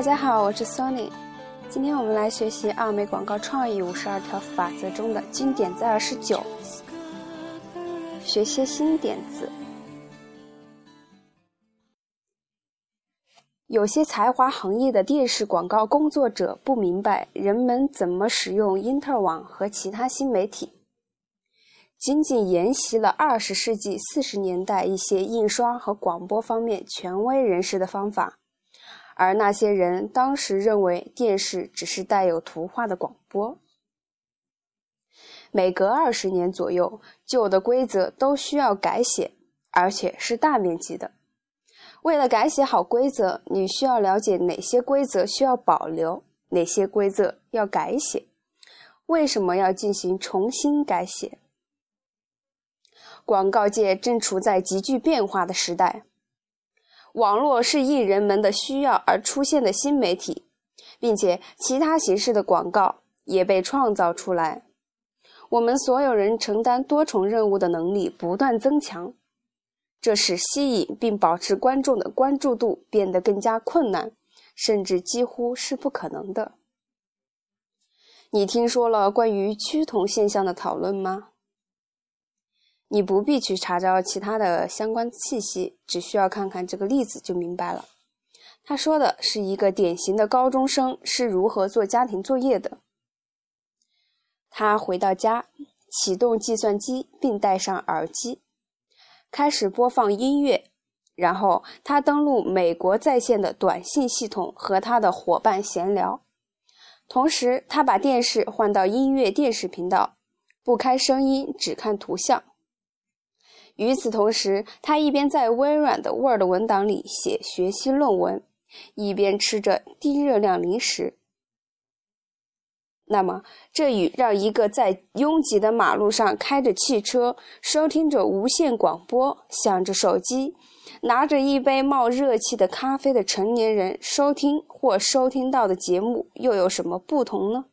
大家好，我是 Sony。今天我们来学习奥美广告创意五十二条法则中的经典在二十九，学些新点子。有些才华横溢的电视广告工作者不明白人们怎么使用因特网和其他新媒体，仅仅沿袭了二十世纪四十年代一些印刷和广播方面权威人士的方法。而那些人当时认为电视只是带有图画的广播。每隔二十年左右，旧的规则都需要改写，而且是大面积的。为了改写好规则，你需要了解哪些规则需要保留，哪些规则要改写，为什么要进行重新改写。广告界正处在急剧变化的时代。网络是艺人们的需要而出现的新媒体，并且其他形式的广告也被创造出来。我们所有人承担多重任务的能力不断增强，这使吸引并保持观众的关注度变得更加困难，甚至几乎是不可能的。你听说了关于趋同现象的讨论吗？你不必去查找其他的相关信息，只需要看看这个例子就明白了。他说的是一个典型的高中生是如何做家庭作业的。他回到家，启动计算机并戴上耳机，开始播放音乐，然后他登录美国在线的短信系统和他的伙伴闲聊。同时，他把电视换到音乐电视频道，不开声音，只看图像。与此同时，他一边在微软的 Word 文档里写学习论文，一边吃着低热量零食。那么，这与让一个在拥挤的马路上开着汽车、收听着无线广播、想着手机、拿着一杯冒热气的咖啡的成年人收听或收听到的节目又有什么不同呢？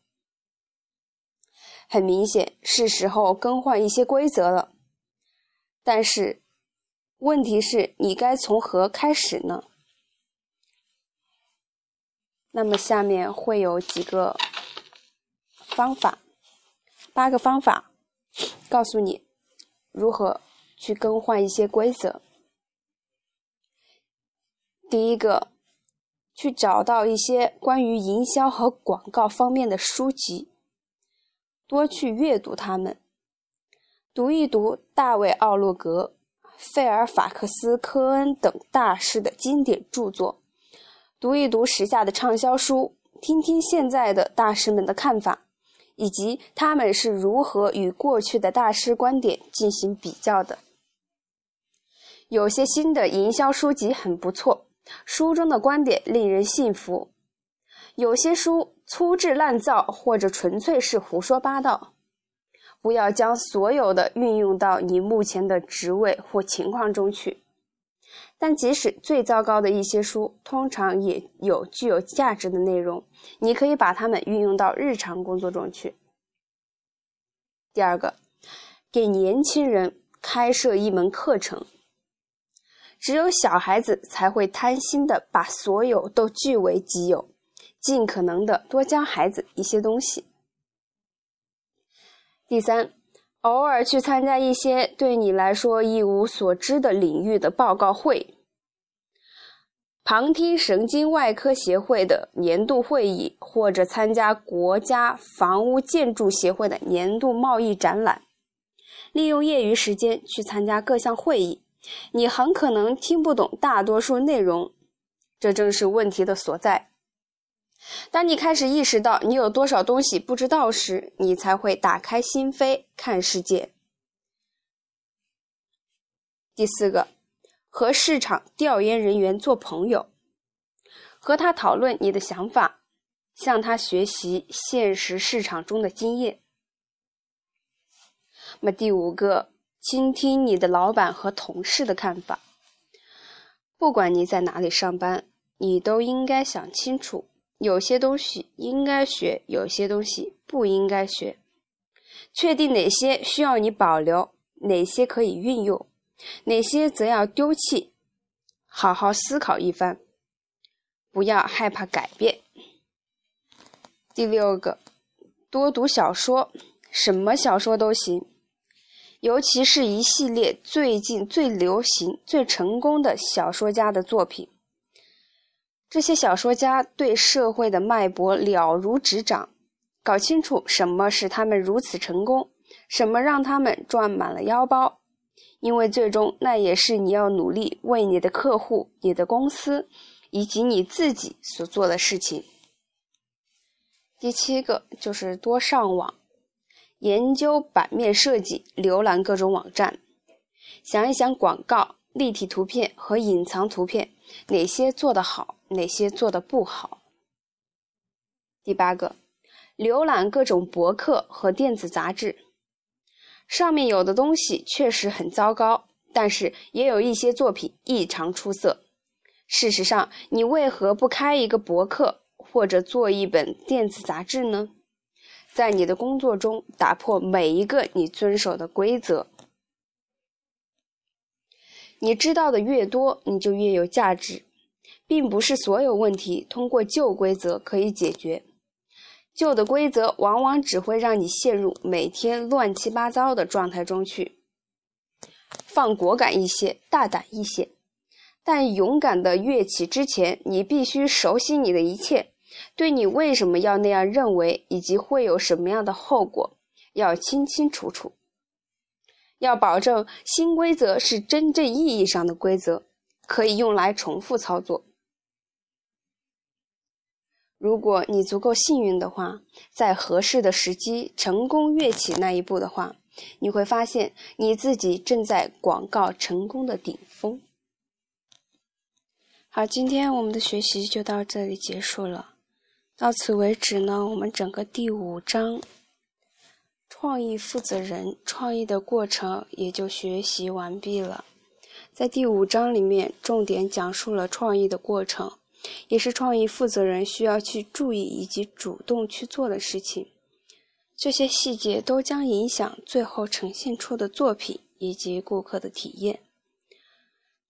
很明显，是时候更换一些规则了。但是，问题是你该从何开始呢？那么下面会有几个方法，八个方法，告诉你如何去更换一些规则。第一个，去找到一些关于营销和广告方面的书籍，多去阅读它们。读一读大卫·奥洛格、费尔法克斯·科恩等大师的经典著作，读一读时下的畅销书，听听现在的大师们的看法，以及他们是如何与过去的大师观点进行比较的。有些新的营销书籍很不错，书中的观点令人信服；有些书粗制滥造，或者纯粹是胡说八道。不要将所有的运用到你目前的职位或情况中去，但即使最糟糕的一些书，通常也有具有价值的内容，你可以把它们运用到日常工作中去。第二个，给年轻人开设一门课程，只有小孩子才会贪心的把所有都据为己有，尽可能的多教孩子一些东西。第三，偶尔去参加一些对你来说一无所知的领域的报告会，旁听神经外科协会的年度会议，或者参加国家房屋建筑协会的年度贸易展览。利用业余时间去参加各项会议，你很可能听不懂大多数内容，这正是问题的所在。当你开始意识到你有多少东西不知道时，你才会打开心扉看世界。第四个，和市场调研人员做朋友，和他讨论你的想法，向他学习现实市场中的经验。那么第五个，倾听你的老板和同事的看法。不管你在哪里上班，你都应该想清楚。有些东西应该学，有些东西不应该学。确定哪些需要你保留，哪些可以运用，哪些则要丢弃。好好思考一番。不要害怕改变。第六个，多读小说，什么小说都行，尤其是一系列最近最流行、最成功的小说家的作品。这些小说家对社会的脉搏了如指掌，搞清楚什么使他们如此成功，什么让他们赚满了腰包，因为最终那也是你要努力为你的客户、你的公司以及你自己所做的事情。第七个就是多上网，研究版面设计，浏览各种网站，想一想广告、立体图片和隐藏图片哪些做得好，哪些做的不好。第八个，浏览各种博客和电子杂志，上面有的东西确实很糟糕，但是也有一些作品异常出色。事实上，你为何不开一个博客？或者做一本电子杂志呢？在你的工作中打破每一个你遵守的规则。你知道的越多，你就越有价值，并不是所有问题通过旧规则可以解决。旧的规则往往只会让你陷入每天乱七八糟的状态中去。放果敢一些，大胆一些，但勇敢的跃起之前，你必须熟悉你的一切。对你为什么要那样认为，以及会有什么样的后果，要清清楚楚。要保证新规则是真正意义上的规则，可以用来重复操作。如果你足够幸运的话，在合适的时机成功跃起那一步的话，你会发现你自己正在广告成功的顶峰。好，今天我们的学习就到这里结束了。到此为止呢，我们整个第五章创意负责人创意的过程也就学习完毕了。在第五章里面，重点讲述了创意的过程，也是创意负责人需要去注意以及主动去做的事情。这些细节都将影响最后呈现出的作品以及顾客的体验。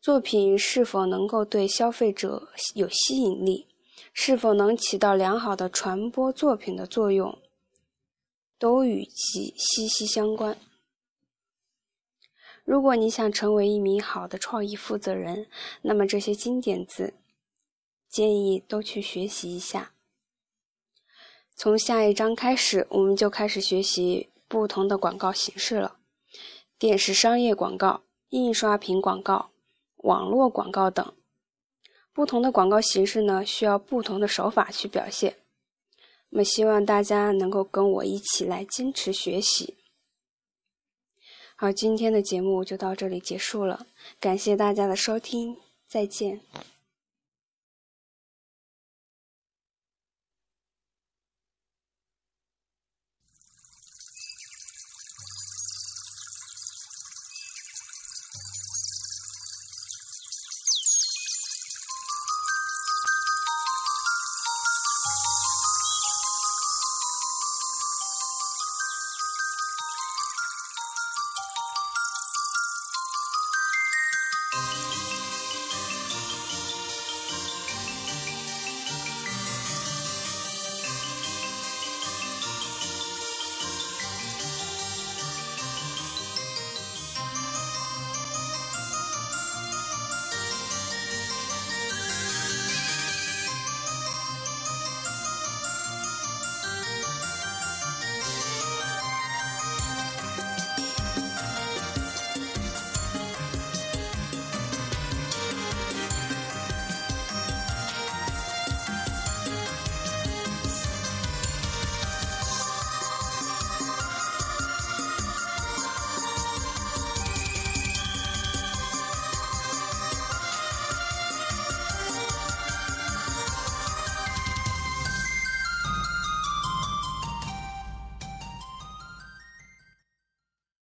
作品是否能够对消费者有吸引力？是否能起到良好的传播作品的作用，都与其息息相关。如果你想成为一名好的创意负责人，那么这些金点子建议都去学习一下。从下一章开始，我们就开始学习不同的广告形式了：电视商业广告、印刷品广告、网络广告等。不同的广告形式呢，需要不同的手法去表现。那么，希望大家能够跟我一起来坚持学习。好，今天的节目就到这里结束了，感谢大家的收听，再见。